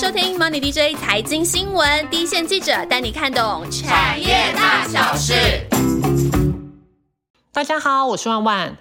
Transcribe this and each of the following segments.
收听 Money DJ 财经新闻，第一线记者带你看懂产业大小事。大家好，我是万万。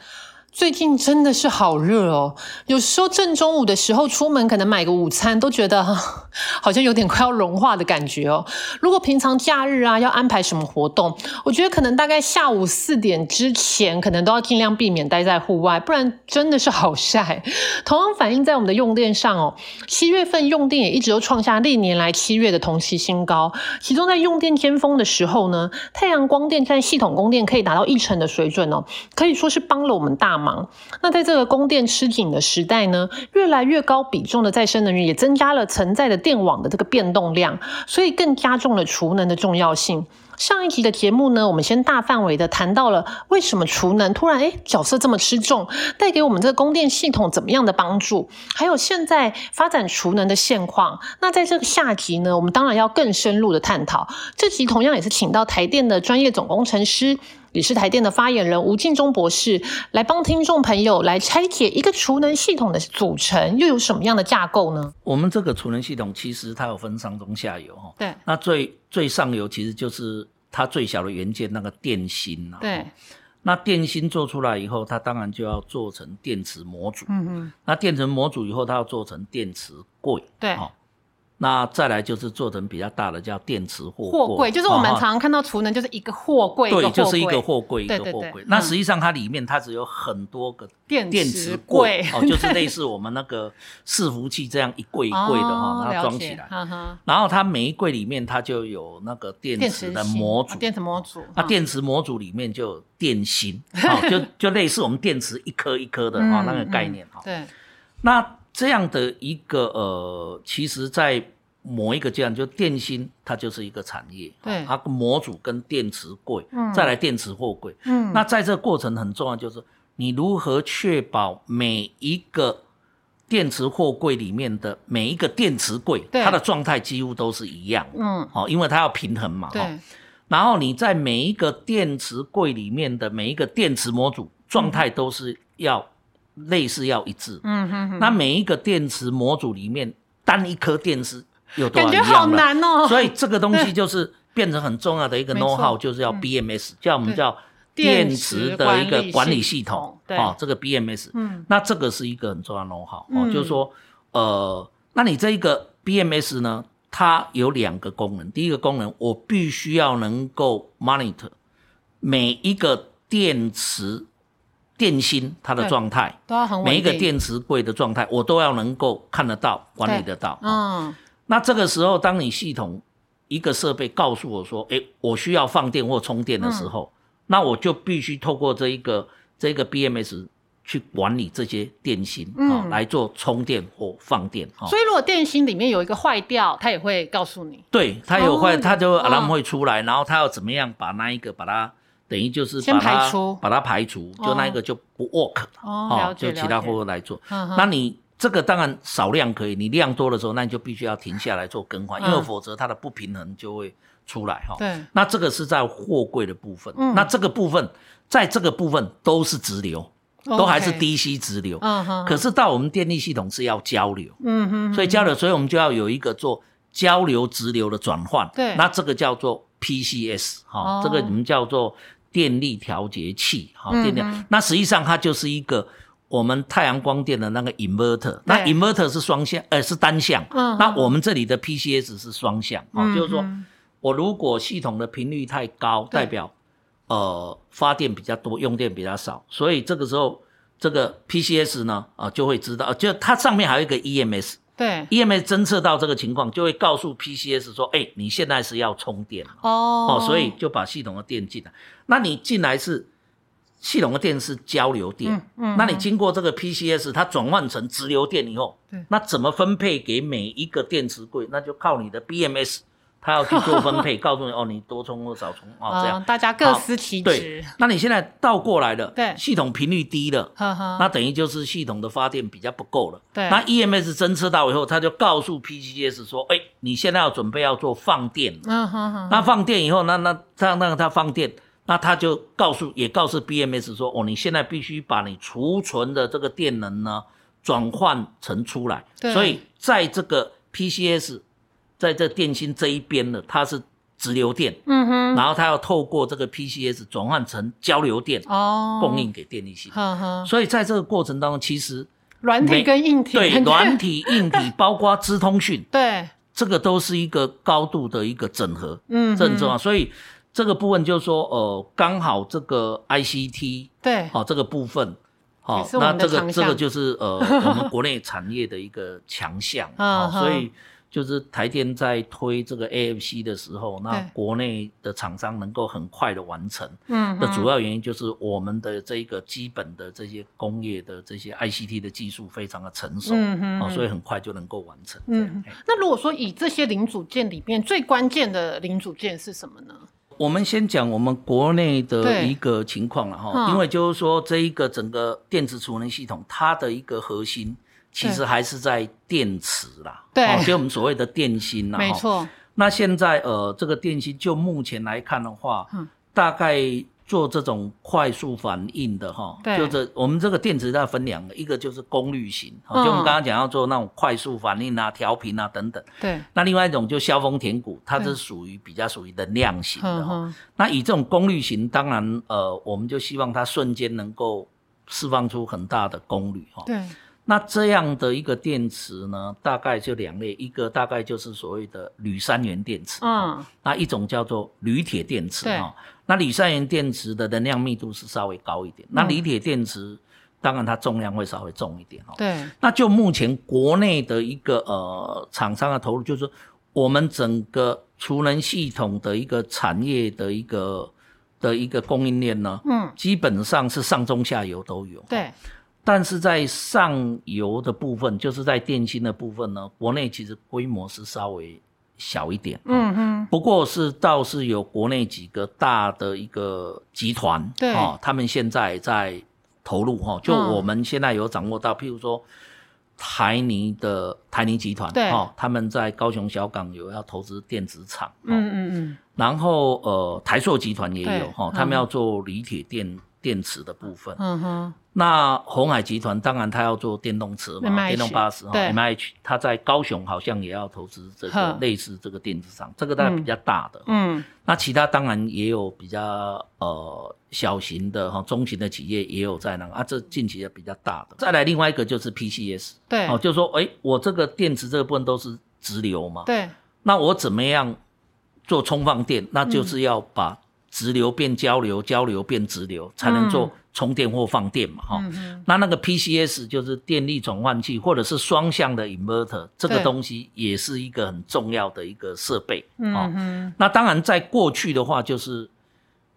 最近真的是好热哦，有时候正中午的时候出门，可能买个午餐都觉得 好像有点快要融化的感觉哦。如果平常假日啊要安排什么活动，我觉得可能大概下午四点之前，可能都要尽量避免待在户外，不然真的是好晒。同样反映在我们的用电上哦，七月份用电也一直都创下历年来七月的同期新高。其中在用电尖峰的时候呢，太阳光电占系统供电可以达到一成的水准哦，可以说是帮了我们大忙。那在这个供电吃紧的时代呢，越来越高比重的再生能源也增加了存在的电网的这个变动量，所以更加重了储能的重要性。上一集的节目呢，我们先大范围的谈到了为什么储能突然诶角色这么吃重，带给我们这个供电系统怎么样的帮助，还有现在发展储能的现况。那在这个下集呢，我们当然要更深入的探讨。这集同样也是请到台电的专业总工程师。也是台电的发言人吴敬忠博士来帮听众朋友来拆解一个储能系统的组成，又有什么样的架构呢？我们这个储能系统其实它有分上中下游哈。对。那最最上游其实就是它最小的元件那个电芯呐。对。那电芯做出来以后，它当然就要做成电池模组。嗯嗯。那电池模组以后，它要做成电池柜。对。那再来就是做成比较大的，叫电池货货柜，就是我们常常看到储能就是一个货柜，对，就是一个货柜一个货柜。那实际上它里面它只有很多个电池柜，哦，就是类似我们那个伺服器这样一柜一柜的哈，它装起来。然后它每一柜里面它就有那个电池的模组，电池模组。那电池模组里面就有电芯，就就类似我们电池一颗一颗的啊 那个概念哈。对，那。这样的一个呃，其实，在某一个阶段，就电芯它就是一个产业，对，它模组跟电池柜，嗯，再来电池货柜，嗯，那在这个过程很重要，就是你如何确保每一个电池货柜里面的每一个电池柜，它的状态几乎都是一样，嗯，好，因为它要平衡嘛，对，然后你在每一个电池柜里面的每一个电池模组状态都是要。类似要一致，嗯哼哼。那每一个电池模组里面单一颗电池有多少感觉好难哦。所以这个东西就是变成很重要的一个 know how，就是要 BMS，叫我们叫电池的一个管理系统，哦，这个 BMS。嗯。那这个是一个很重要的 know how，哦，就是说，呃，那你这一个 BMS 呢，它有两个功能。第一个功能，我必须要能够 monitor 每一个电池。电芯它的状态，每一个电池柜的状态，我都要能够看得到、管理得到。嗯，那这个时候，当你系统一个设备告诉我说：“哎，我需要放电或充电的时候，那我就必须透过这一个这个 BMS 去管理这些电芯啊，来做充电或放电。所以，如果电芯里面有一个坏掉，它也会告诉你。对，它有坏，它就 alarm 会出来，然后它要怎么样把那一个把它。等于就是把它把它排除，就那一个就不 work 哦，就其他货物来做。那你这个当然少量可以，你量多的时候，那你就必须要停下来做更换，因为否则它的不平衡就会出来哈。对，那这个是在货柜的部分，那这个部分在这个部分都是直流，都还是 DC 直流。可是到我们电力系统是要交流，嗯哼。所以交流，所以我们就要有一个做交流直流的转换。对。那这个叫做 PCS 哈，这个你们叫做。电力调节器，好，电力。那实际上它就是一个我们太阳光电的那个 inverter。那 inverter 是双向，呃，是单向。嗯。那我们这里的 PCS 是双向，哦，就是说我如果系统的频率太高，代表呃发电比较多，用电比较少，所以这个时候这个 PCS 呢，啊，就会知道，就它上面还有一个 EMS。对，EMS 侦测到这个情况，就会告诉 PCS 说：“哎，你现在是要充电哦，哦，所以就把系统的电进来。那你进来是系统的电是交流电，嗯嗯，那你经过这个 PCS，它转换成直流电以后，对，那怎么分配给每一个电池柜？那就靠你的 BMS。”他要去做分配，告诉你哦，你多充或少充哦，这样大家各司其职。对，那你现在倒过来了，对，系统频率低了，那等于就是系统的发电比较不够了。对，那 EMS 侦测到以后，他就告诉 PCS 说，哎，你现在要准备要做放电。嗯哼哼。那放电以后，那那他那个他放电，那他就告诉也告诉 BMS 说，哦，你现在必须把你储存的这个电能呢转换成出来。对。所以在这个 PCS 在这电芯这一边呢，它是直流电，嗯哼，然后它要透过这个 PCS 转换成交流电哦，供应给电力系统。呵呵，所以在这个过程当中，其实软体跟硬体，对 软体、硬体，包括资通讯，对，这个都是一个高度的一个整合，嗯很重要。所以这个部分就是说，呃，刚好这个 ICT 对，好、这个部分，好、那这个这个就是呃我们国内产业的一个强项，嗯好、所以就是台电在推这个 AFC 的时候，那对国内的厂商能够很快的完成，嗯哼，的主要原因就是我们的这一个基本的这些工业的这些 ICT 的技术非常的成熟，嗯哼哦，所以很快就能够完成。嗯嗯，那如果说以这些零组件里面最关键的零组件是什么呢？我们先讲我们国内的一个情况了哈，嗯因为就是说这一个整个电子储能系统，它的一个核心其实还是在电池啦，对。哦就我们所谓的电芯啦，哈。没错，那现在呃，这个电芯就目前来看的话，嗯。大概做这种快速反应的哈，对。就是我们这个电池它分两个，一个就是功率型，就我们刚刚讲要做那种快速反应啊、调频啊等等。对，那另外一种就削峰填谷，它是属于比较属于能量型的哈。嗯，那以这种功率型，当然呃，我们就希望它瞬间能够释放出很大的功率哈。对，那这样的一个电池呢，大概就两类，一个大概就是所谓的铝三元电池，嗯，那一种叫做铝铁电池对哈。那铝三元电池的能量密度是稍微高一点，那嗯锂铁电池当然它重量会稍微重一点哈。对，那就目前国内的一个呃厂商的投入，就是说我们整个储能系统的一个产业的一个的一个供应链呢，嗯，基本上是上中下游都有。对，但是在上游的部分，就是在电芯的部分呢，国内其实规模是稍微小一点。嗯哼，不过是倒是有国内几个大的一个集团，对。哦，他们现在在投入哈、哦，就嗯。我们现在有掌握到，譬如说台泥的台泥集团，对。哦，他们在高雄小港有要投资电子厂，哦、嗯嗯嗯，然后呃台塑集团也有哈、他们要做锂铁电电池的部分，嗯哼，那红海集团当然它要做电动车嘛，MH 电动巴士哈对，M H，它在高雄好像也要投资这个呵。类似这个电子厂，这个大概比较大的。嗯，那其他当然也有比较呃小型的哈、中型的企业也有在那个啊，这近期的比较大的。再来另外一个就是 P C S，对，哦，就说哎，我这个电池这个部分都是直流嘛，对，那我怎么样做充放电？那就是要把直流变交流，交流变直流，才能做充电或放电嘛，哈、嗯，那那个 PCS 就是电力转换器，或者是双向的 inverter，这个对。东西也是一个很重要的一个设备。嗯哦，哼，那当然在过去的话，就是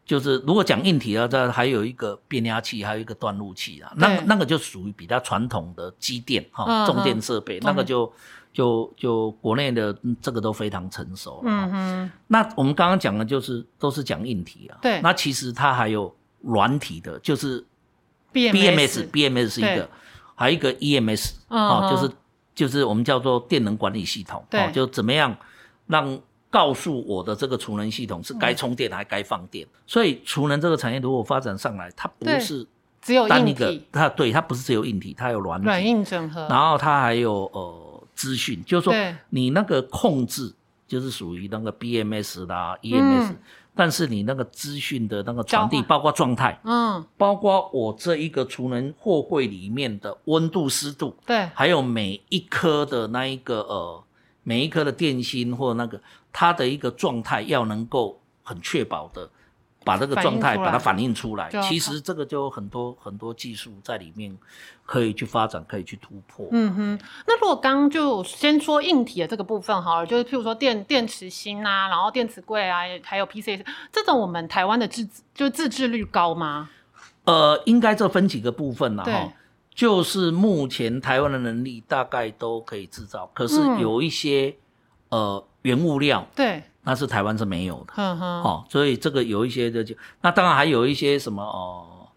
就是如果讲硬体啊，这还有一个变压器，还有一个断路器啊，那个那个就属于比较传统的机电哈、嗯重电设备，嗯那个就就就国内的嗯这个都非常成熟了。嗯哼，那我们刚刚讲的就是都是讲硬体啊，对。那其实它还有软体的，就是 BMS BMS，BMS 是一个，还有一个 EMS 嗯哦，就是就是我们叫做电能管理系统，对。哦，就怎么样让告诉我的这个储能系统是该充电还该放电。所以储能这个产业如果发展上来，它不是只有硬单一个体，，它对它不是只有硬体，它有软软体，硬整合，然后它还有呃资讯，就是说你那个控制就是属于那个 BMS 啦、EMS，、嗯。但是你那个资讯的那个传递，包括状态。嗯，包括我这一个储能货柜里面的温度、湿度，对，还有每一颗的那一个呃，每一颗的电芯或那个它的一个状态要能够很确保的把这个状态把它反映出来。其实这个就有很多很多技术在里面可以去发展，可以去突破。嗯哼，那如果刚刚就先说硬体的这个部分好了，就是譬如说电电池芯啊，然后电池柜啊，还有 PCS 这种，我们台湾的自就自制率高吗？呃，应该这分几个部分啦对哈。就是目前台湾的能力大概都可以制造，可是嗯有一些、呃原物料对，那是台湾是没有的。哼哼，哦，所以这个有一些的就，那当然还有一些什么哦，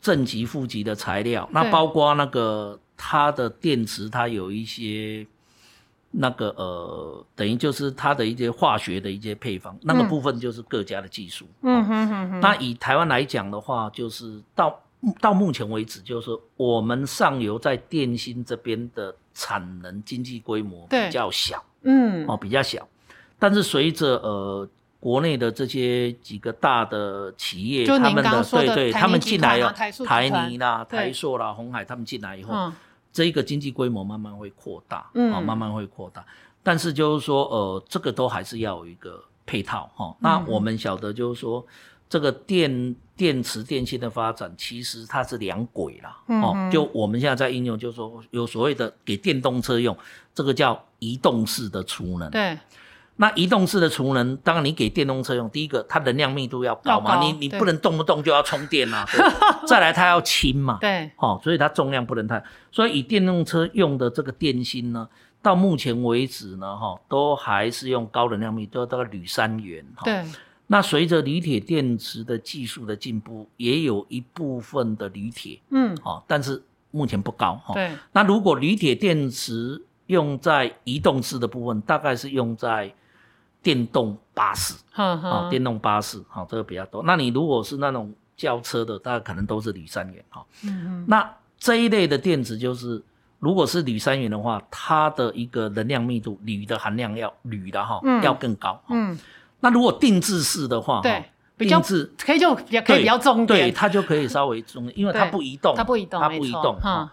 正极、负极的材料，那包括那个它的电池，它有一些那个呃，等于就是它的一些化学的一些配方，那个嗯部分就是各家的技术。嗯。哦哼哼哼，那以台湾来讲的话，就是到到目前为止，就是我们上游在电芯这边的产能经济规模比较小，嗯。哦，比较小。但是随着呃国内的这些几个大的企业，他们的对对，他们进来了，啊台泥啦、台塑啦、红海他们进来以后，嗯。这一个经济规模慢慢会扩大，嗯。哦，慢慢会扩大。但是就是说，呃，这个都还是要有一个配套哈、哦。那嗯我们晓得就是说，这个电电池电芯的发展，其实它是两轨啦，哦就我们现在在应用，就是说有所谓的给电动车用，这个叫移动式的储能。对那移动式的储能，当然你给电动车用，第一个它能量密度要高嘛，高你你不能动不动就要充电啊，对再来它要轻嘛，对。哦，所以它重量不能太，所以以电动车用的这个电芯呢，到目前为止呢，哈、都还是用高能量密度，大概铝三元，哈、对。那随着锂铁电池的技术的进步，也有一部分的铝铁，嗯。哦，但是目前不高，哈、对。那如果铝铁电池用在移动式的部分，大概是用在电动巴士，哼啊、哼电动巴士，好、这个比较多。那你如果是那种轿车的，大概可能都是铝三元，哈、嗯嗯。那这一类的电池就是，如果是铝三元的话，它的一个能量密度，铝的含量要铝的哈、嗯。要更高。哈嗯。那如果定制式的话，对比较定制可以就比较可以比较重一对，点，它就可以稍微重，因为它对。不移动，它不移动它不移动。嗯哈。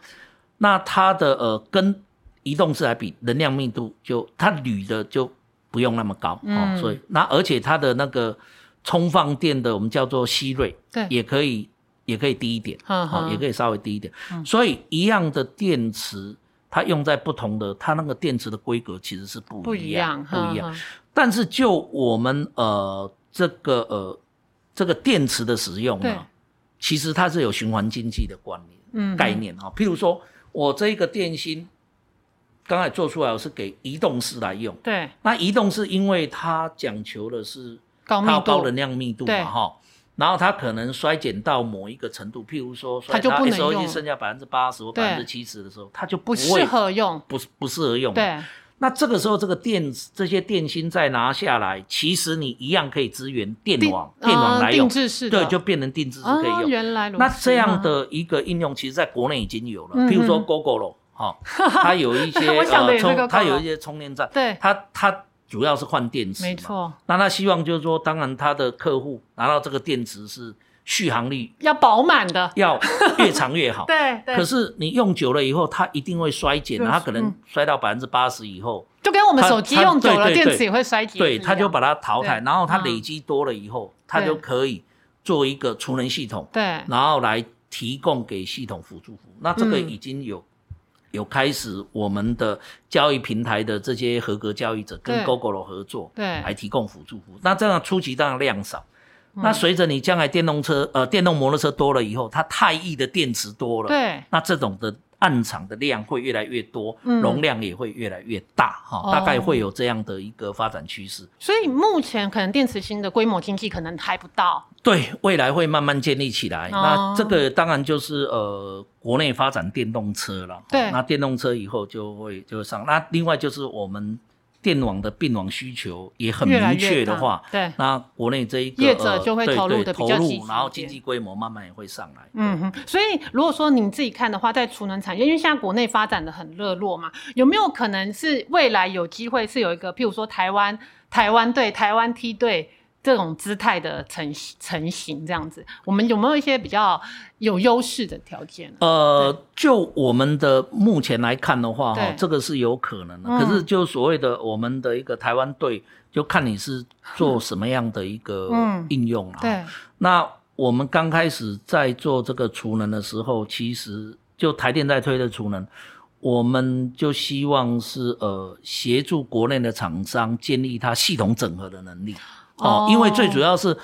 那它的呃跟移动式来比，能量密度就它铝的就不用那么高，嗯。哦，所以那而且它的那个充放电的我们叫做吸瑞，对。也可以也可以低一点，嗯好、哼也可以稍微低一点。所以一样的电池，它用在不同的，它那个电池的规格其实是不不一一样，不一样。但是就我们呃这个呃这个电池的使用对。呢，其实它是有循环经济的观念、嗯概念哈、譬如说我这一个电芯刚才做出来，我是给移动式来用。对。那移动式因为它讲求的是高高能量密度嘛哈，然后它可能衰减到某一个程度，譬如说衰它就不能 SOC 用剩下百分之八十或百分之七十的时候，它就不会适合用，不不适合用。对。那这个时候，这个电这些电芯再拿下来，其实你一样可以支援电定网，电网来用，对，就变成定制式可以哦用。原来如此那这样嗯的一个应用，其实在国内已经有了，嗯譬如说嗯哈，它有一些 我想的也是充它有一些充电站，对它它主要是换电池，没。错，那他希望就是说，当然他的客户拿到这个电池是续航力要饱满的，要越长越好。对对，可是你用久了以后，它一定会衰减，它可能衰到百分之八十以后，就跟我们手机用久了，电池也会衰减，对，是一样它就把它淘汰，然后它嗯累积多了以后，它对就可以做一个储能系统，对然后来提供给系统辅助服务。那这个嗯已经有。有开始我们的交易平台的这些合格交易者跟 Google 合作，对。来提供辅助服务。那这样初期当然量少，嗯。那随着你将来电动车呃电动摩托车多了以后，它太易的电池多了，对。那这种的暗场的量会越来越多，嗯容量也会越来越大哈、哦大概会有这样的一个发展趋势。所以目前可能电池芯的规模经济可能还不到，对，未来会慢慢建立起来。哦那这个当然就是呃，国内发展电动车了。对那电动车以后就会就会上。那另外就是我们电网的并网需求也很明确的大话，对那国内这一个业者呃就会投入的比投入较积极一点然后经济规模慢慢也会上来。嗯哼，所以如果说你自己看的话，在储能产业，因为现在国内发展的很热络嘛，有没有可能是未来有机会是有一个，譬如说台湾台湾队、台湾梯队这种姿态的成成型这样子？我们有没有一些比较有优势的条件？呃，就我们的目前来看的话，哈对，这个是有可能的。嗯可是就所谓的我们的一个台湾队，就看你是做什么样的一个嗯应用了。对，那我们刚开始在做这个储能的时候，其实就台电在推的储能，我们就希望是呃协助国内的厂商建立它系统整合的能力哦因为最主要是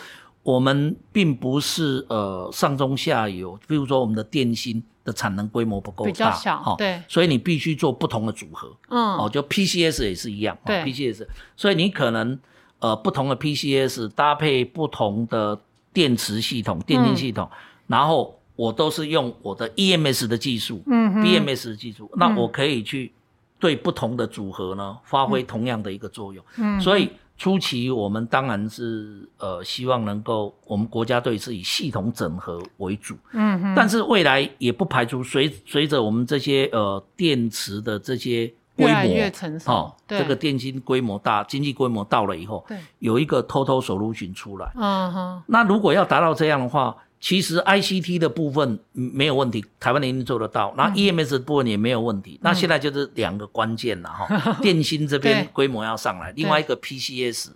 我们并不是呃上中下游，比如说我们的电芯的产能规模不够大，比较小哦对。所以你必须做不同的组合。嗯，哦，就 PCS 也是一样，哦对。PCS，所以你可能呃不同的 PCS 搭配不同的电池系统、电芯系统，然后我都是用我的 EMS 的技术、嗯，BMS 的技术，那我可以去对不同的组合呢发挥同样的一个作用。嗯。所以初期我们当然是呃希望能够，我们国家队是以系统整合为主，嗯哼，但是未来也不排除随随着我们这些呃电池的这些规模越成熟，哦，这个电芯规模大，经济规模到了以后，对，有一个 total solution 出来，嗯哼，那如果要达到这样的话。其实 ICT 的部分没有问题，台湾一定做得到。那 EMS 的部分也没有问题。那现在就是两个关键了哈，电芯这边规模要上来，另外一个 PCS，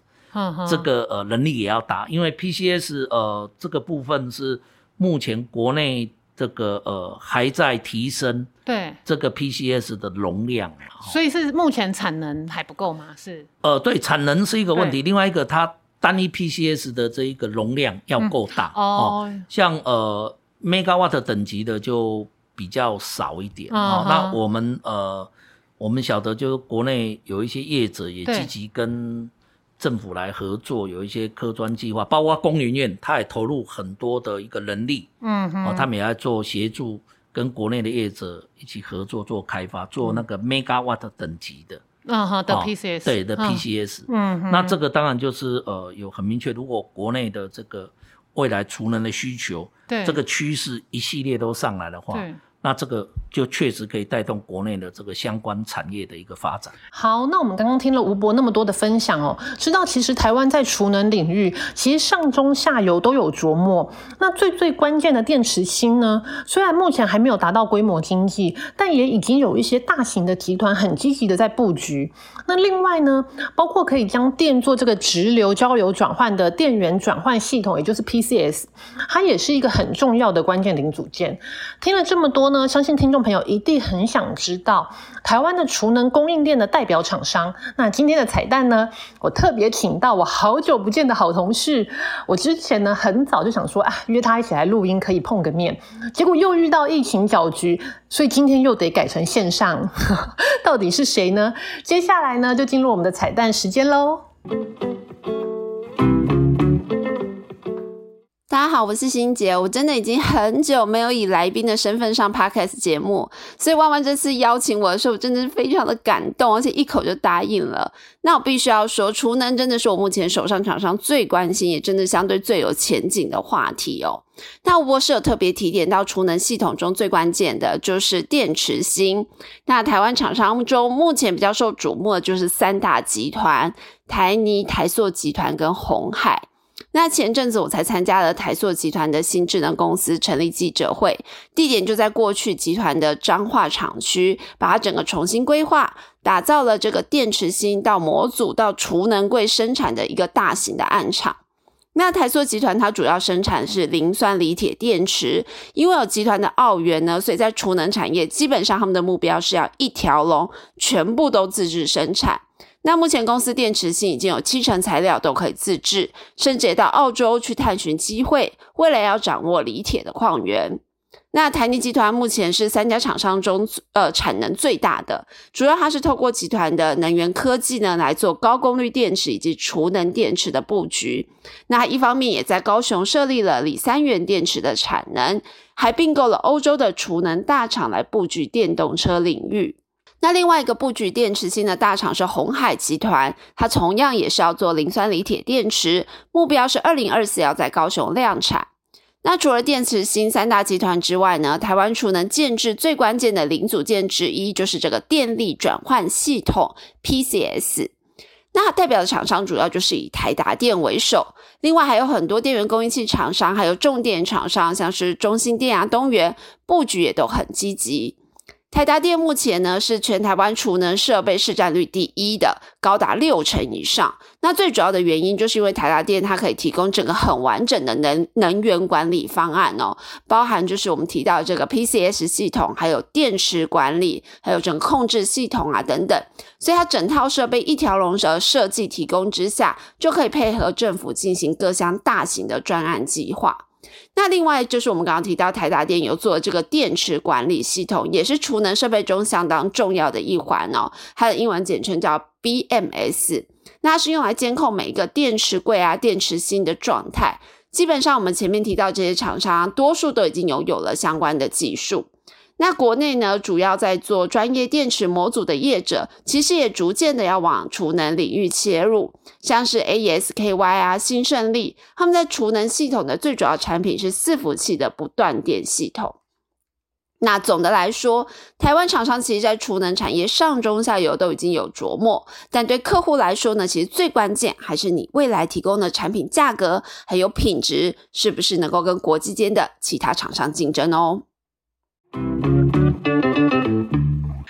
这个呃能力也要大，因为 PCS 呃这个部分是目前国内这个呃还在提升，对这个 PCS 的容量，所以是目前产能还不够吗？是呃对，产能是一个问题，另外一个它。单一 PCS 的这一个容量要够大哦，像呃 megawatt 等级的就比较少一点哦。那我们呃，我们晓得就是国内有一些业者也积极跟政府来合作，有一些科专计划，包括工研院，他也投入很多的一个人力，嗯，哦，他们也在做协助，跟国内的业者一起合作做开发，做那个 megawatt 等级的。嗯哈的 PCS 对的 PCS，嗯，那这个当然就是呃有很明确，如果国内的这个未来储能的需求，对。这个趋势一系列都上来的话，对。那这个就确实可以带动国内的这个相关产业的一个发展。好，那我们刚刚听了吴博那么多的分享哦，知道其实台湾在储能领域，其实上中下游都有琢磨。那最最关键的电池芯呢，虽然目前还没有达到规模经济，但也已经有一些大型的集团很积极的在布局。那另外呢，包括可以将电做这个直流交流转换的电源转换系统，也就是 PCS，它也是一个很重要的关键零组件。听了这么多呢。相信听众朋友一定很想知道台湾的储能供应链的代表厂商。那今天的彩蛋呢，我特别请到我好久不见的好同事。我之前呢很早就想说啊，约他一起来录音，可以碰个面。结果又遇到疫情搅局，所以今天又得改成线上。到底是谁呢？接下来呢，就进入我们的彩蛋时间喽。大家好，我是欣杰。我真的已经很久没有以来宾的身份上 podcast 节目，所以万万这次邀请我的时候，我真的是非常的感动，而且一口就答应了。那我必须要说，储能真的是我目前手上厂商最关心，也真的相对最有前景的话题哦。那吴博士有特别提点到，储能系统中最关键的就是电池芯。那台湾厂商中目前比较受瞩目的就是三大集团：台泥、台塑集团跟红海。那前阵子我才参加了台塑集团的新智能公司成立记者会，地点就在过去集团的彰化厂区，把它整个重新规划，打造了这个电池芯到模组到储能柜生产的一个大型的暗场。那台塑集团它主要生产是磷酸锂铁电池，因为有集团的澳元呢，所以在储能产业基本上他们的目标是要一条龙，全部都自制生产。那目前公司电池芯已经有七成材料都可以自制，甚至也到澳洲去探寻机会，未来要掌握锂铁的矿源。那台泥集团目前是三家厂商中呃产能最大的，主要它是透过集团的能源科技呢来做高功率电池以及储能电池的布局。那一方面也在高雄设立了锂三元电池的产能，还并购了欧洲的储能大厂来布局电动车领域。那另外一个布局电池芯的大厂是红海集团，它同样也是要做磷酸锂铁电池，目标是二零二四要在高雄量产。那除了电池芯三大集团之外呢，台湾储能建制最关键的零组件之一就是这个电力转换系统 PCS。那代表的厂商主要就是以台达电为首，另外还有很多电源供应器厂商，还有重电厂商，像是中兴电啊、东元，布局也都很积极。台达电目前呢是全台湾储能设备市占率第一的，高达六成以上。那最主要的原因就是因为台达电它可以提供整个很完整的能能源管理方案哦，包含就是我们提到这个 PCS 系统，还有电池管理，还有整个控制系统啊等等。所以它整套设备一条龙的设计提供之下，就可以配合政府进行各项大型的专案计划。那另外就是我们刚刚提到台达电有做这个电池管理系统，也是储能设备中相当重要的一环哦。它的英文简称叫 BMS，那是用来监控每一个电池柜啊、电池芯的状态。基本上我们前面提到这些厂商，多数都已经拥有了相关的技术。那国内呢，主要在做专业电池模组的业者，其实也逐渐的要往储能领域切入，像是 A S K Y 啊、新胜利，他们在储能系统的最主要产品是伺服器的不断电系统。那总的来说，台湾厂商其实，在储能产业上中下游都已经有琢磨，但对客户来说呢，其实最关键还是你未来提供的产品价格还有品质，是不是能够跟国际间的其他厂商竞争哦。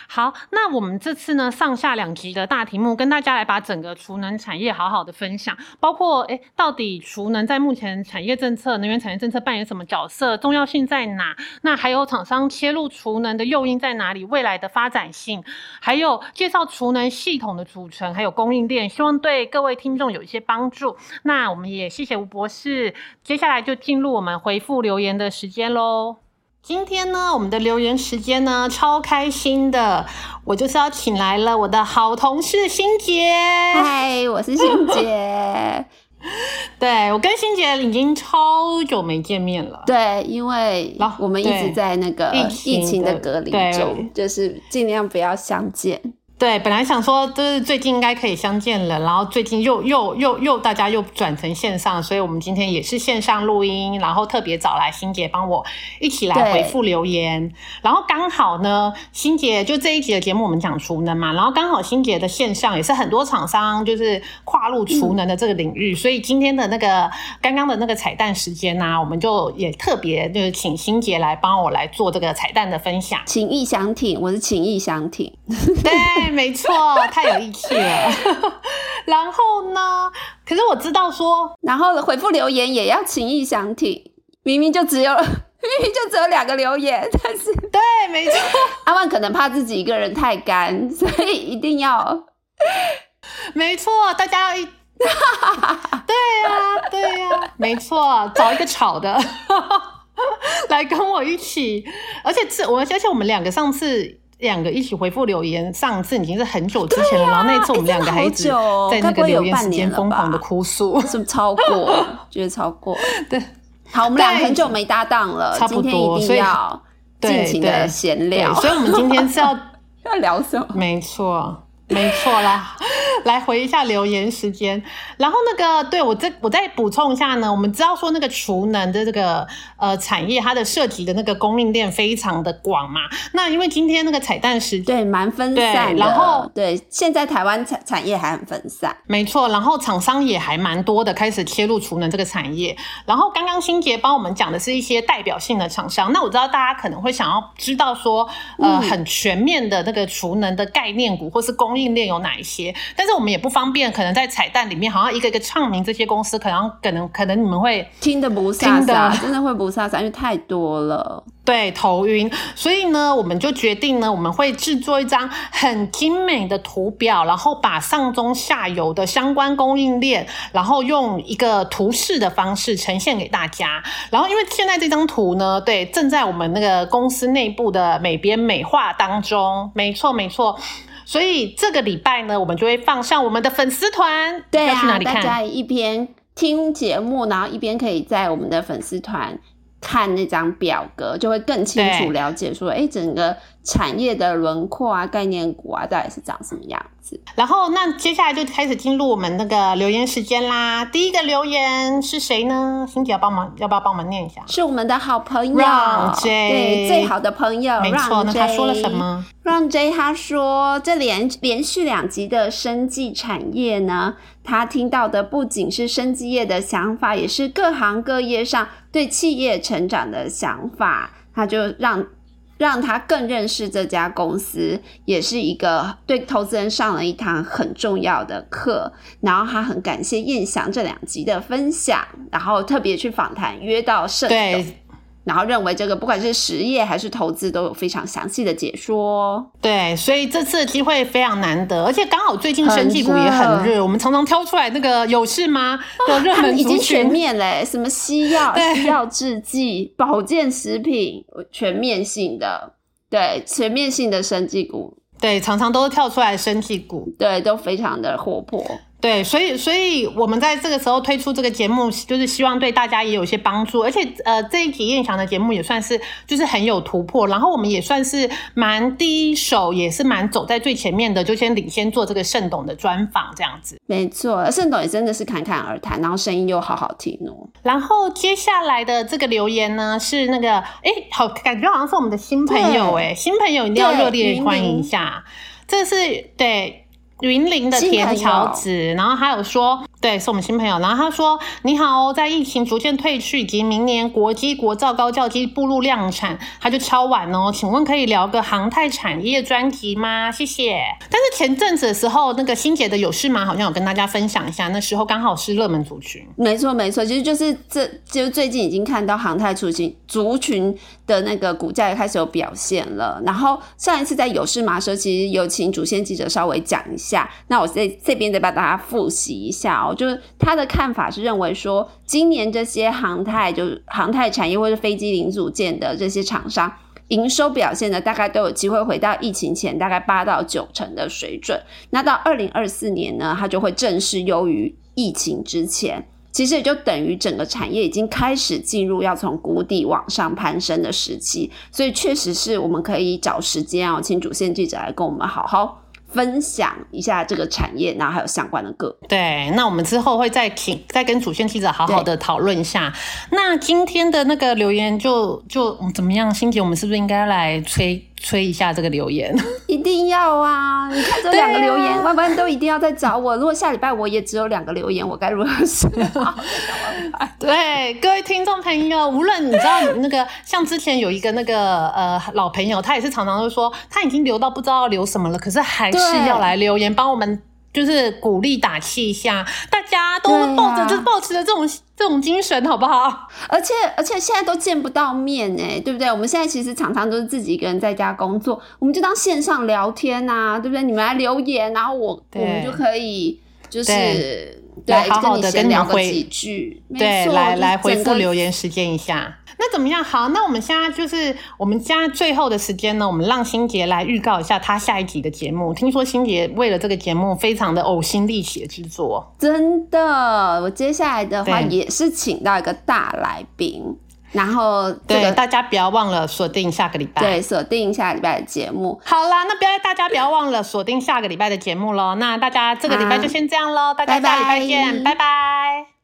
好，那我们这次呢上下两集的大题目，跟大家来把整个储能产业好好的分享，包括诶，到底储能在目前产业政策、能源产业政策扮演什么角色，重要性在哪？那还有厂商切入储能的诱因在哪里？未来的发展性，还有介绍储能系统的组成，还有供应链，希望对各位听众有一些帮助。那我们也谢谢吴博士，接下来就进入我们回复留言的时间喽。今天呢，我们的留言时间呢，超开心的，我就是要请来了我的好同事欣姐。嗨，我是欣姐。对我跟欣姐已经超久没见面了。对，因为我们一直在那个疫情的隔离中，就是尽量不要相见。对，本来想说就是最近应该可以相见了，然后最近又又又又大家又转成线上，所以我们今天也是线上录音，然后特别找来欣姐帮我一起来回复留言。然后刚好呢，欣姐就这一集的节目我们讲储能嘛，然后刚好欣姐的线上也是很多厂商就是跨入储能的这个领域，所以今天的那个刚刚的那个彩蛋时间呢，我们就也特别就是请欣姐来帮我来做这个彩蛋的分享。情意相挺，我是情意相挺，对。没错，太有义气了。然后呢？可是我知道说，然后回复留言也要情意相挺。明明就只有，明明就只有两个留言，但是对，没错。阿万可能怕自己一个人太干，所以一定要。没错，大家要一。对呀，对呀，没错，找一个吵的来跟我一起。而且这我，而且我们两个上次。两个一起回复留言，上次已经是很久之前了，然后那次我们两个还一直在那个留言时间疯狂的哭诉，是不是超过？觉得超过。对，好，我们俩很久没搭档了，差不多，所以要尽情的闲聊。所以我们今天是要 要聊什么？没错。没错啦，来回一下留言时间。然后那个，对我再我再补充一下呢，我们知道说那个储能的这个呃产业，它的涉及的那个供应链非常的广嘛。那因为今天那个彩蛋时间对蛮分散，然后对现在台湾产产业还很分散，没错。然后厂商也还蛮多的，开始切入储能这个产业。然后刚刚新杰帮我们讲的是一些代表性的厂商。那我知道大家可能会想要知道说，呃，很全面的那个储能的概念股或是供应链有哪一些？但是我们也不方便，可能在彩蛋里面，好像一个一个唱名这些公司，可能可能可能你们会听得不飒飒，真的会不飒飒，因为太多了，对，头晕。所以呢，我们就决定呢，我们会制作一张很精美的图表，然后把上中下游的相关供应链，然后用一个图示的方式呈现给大家。然后，因为现在这张图呢，对，正在我们那个公司内部的美编美化当中，没错，没错。所以这个礼拜呢，我们就会放上我们的粉丝团。对啊，大家一边听节目，然后一边可以在我们的粉丝团看那张表格，就会更清楚了解说，哎，整个。产业的轮廓啊，概念股啊，到底是长什么样子？然后，那接下来就开始进入我们那个留言时间啦。第一个留言是谁呢？欣姐要帮忙，要不要帮忙念一下？是我们的好朋友让 J，对，最好的朋友。没错，那他说了什么？让 J 他说，这连连续两集的生技产业呢，他听到的不仅是生技业的想法，也是各行各业上对企业成长的想法。他就让。让他更认识这家公司，也是一个对投资人上了一堂很重要的课。然后他很感谢燕翔这两集的分享，然后特别去访谈约到盛董。然后认为这个不管是实业还是投资都有非常详细的解说。对，所以这次的机会非常难得，而且刚好最近生技股也很热，我们常常挑出来那个有事吗的热门已经全面嘞，什么西药、西药制剂、保健食品，全面性的，对，全面性的生技股。对，常常都是跳出来生技股，对，都非常的活泼。对，所以所以我们在这个时候推出这个节目，就是希望对大家也有一些帮助，而且呃，这一集燕翔的节目也算是就是很有突破，然后我们也算是蛮第一手，也是蛮走在最前面的，就先领先做这个盛董的专访这样子。没错，盛董也真的是侃侃而谈，然后声音又好好听哦。然后接下来的这个留言呢，是那个哎，好感觉好像是我们的新朋友哎，新朋友一定要热烈欢迎一下，这是对。云林的田桥子，然后还有说。对，是我们新朋友。然后他说：“你好，在疫情逐渐退去以及明年国机国造高教机步入量产，他就超晚哦，请问可以聊个航太产业专题吗？谢谢。”但是前阵子的时候，那个新杰的有事吗？好像有跟大家分享一下，那时候刚好是热门族群。没错，没错，其实就是这就是最近已经看到航太族群族群的那个股价也开始有表现了。然后上一次在有事吗时候，其实有请主线记者稍微讲一下。那我在这边再帮大家复习一下哦。就是他的看法是认为说，今年这些航太就是航太产业或者飞机零组件的这些厂商营收表现呢，大概都有机会回到疫情前大概八到九成的水准。那到二零二四年呢，它就会正式优于疫情之前。其实也就等于整个产业已经开始进入要从谷底往上攀升的时期。所以确实是我们可以找时间啊，请主线记者来跟我们好好。分享一下这个产业，然后还有相关的个对，那我们之后会再请再跟主线记者好好的讨论一下。那今天的那个留言就就怎么样？欣姐，我们是不是应该来催？催一下这个留言，一定要啊！你看这两个留言，万万都一定要再找我。如果下礼拜我也只有两个留言，我该如何是好？对各位听众朋友，无论你知道那个，像之前有一个那个呃老朋友，他也是常常会说他已经留到不知道留什么了，可是还是要来留言帮我们。就是鼓励打气一下，大家都抱着，就是保持着这种这种精神，好不好？而且而且现在都见不到面哎，对不对？我们现在其实常常都是自己一个人在家工作，我们就当线上聊天呐，对不对？你们来留言，然后我我们就可以就是对好好的跟你聊回几句，对，来来回复留言时间一下。那怎么样？好，那我们现在就是我们家最后的时间呢，我们让心杰来预告一下他下一集的节目。听说心杰为了这个节目非常的呕心沥血制作，真的。我接下来的话也是请到一个大来宾，然后对大家不要忘了锁定下个礼拜，对，锁定下礼拜的节目。好啦，那不要大家不要忘了锁定下个礼拜的节目喽。那大家这个礼拜就先这样喽，大家下礼拜见，拜拜。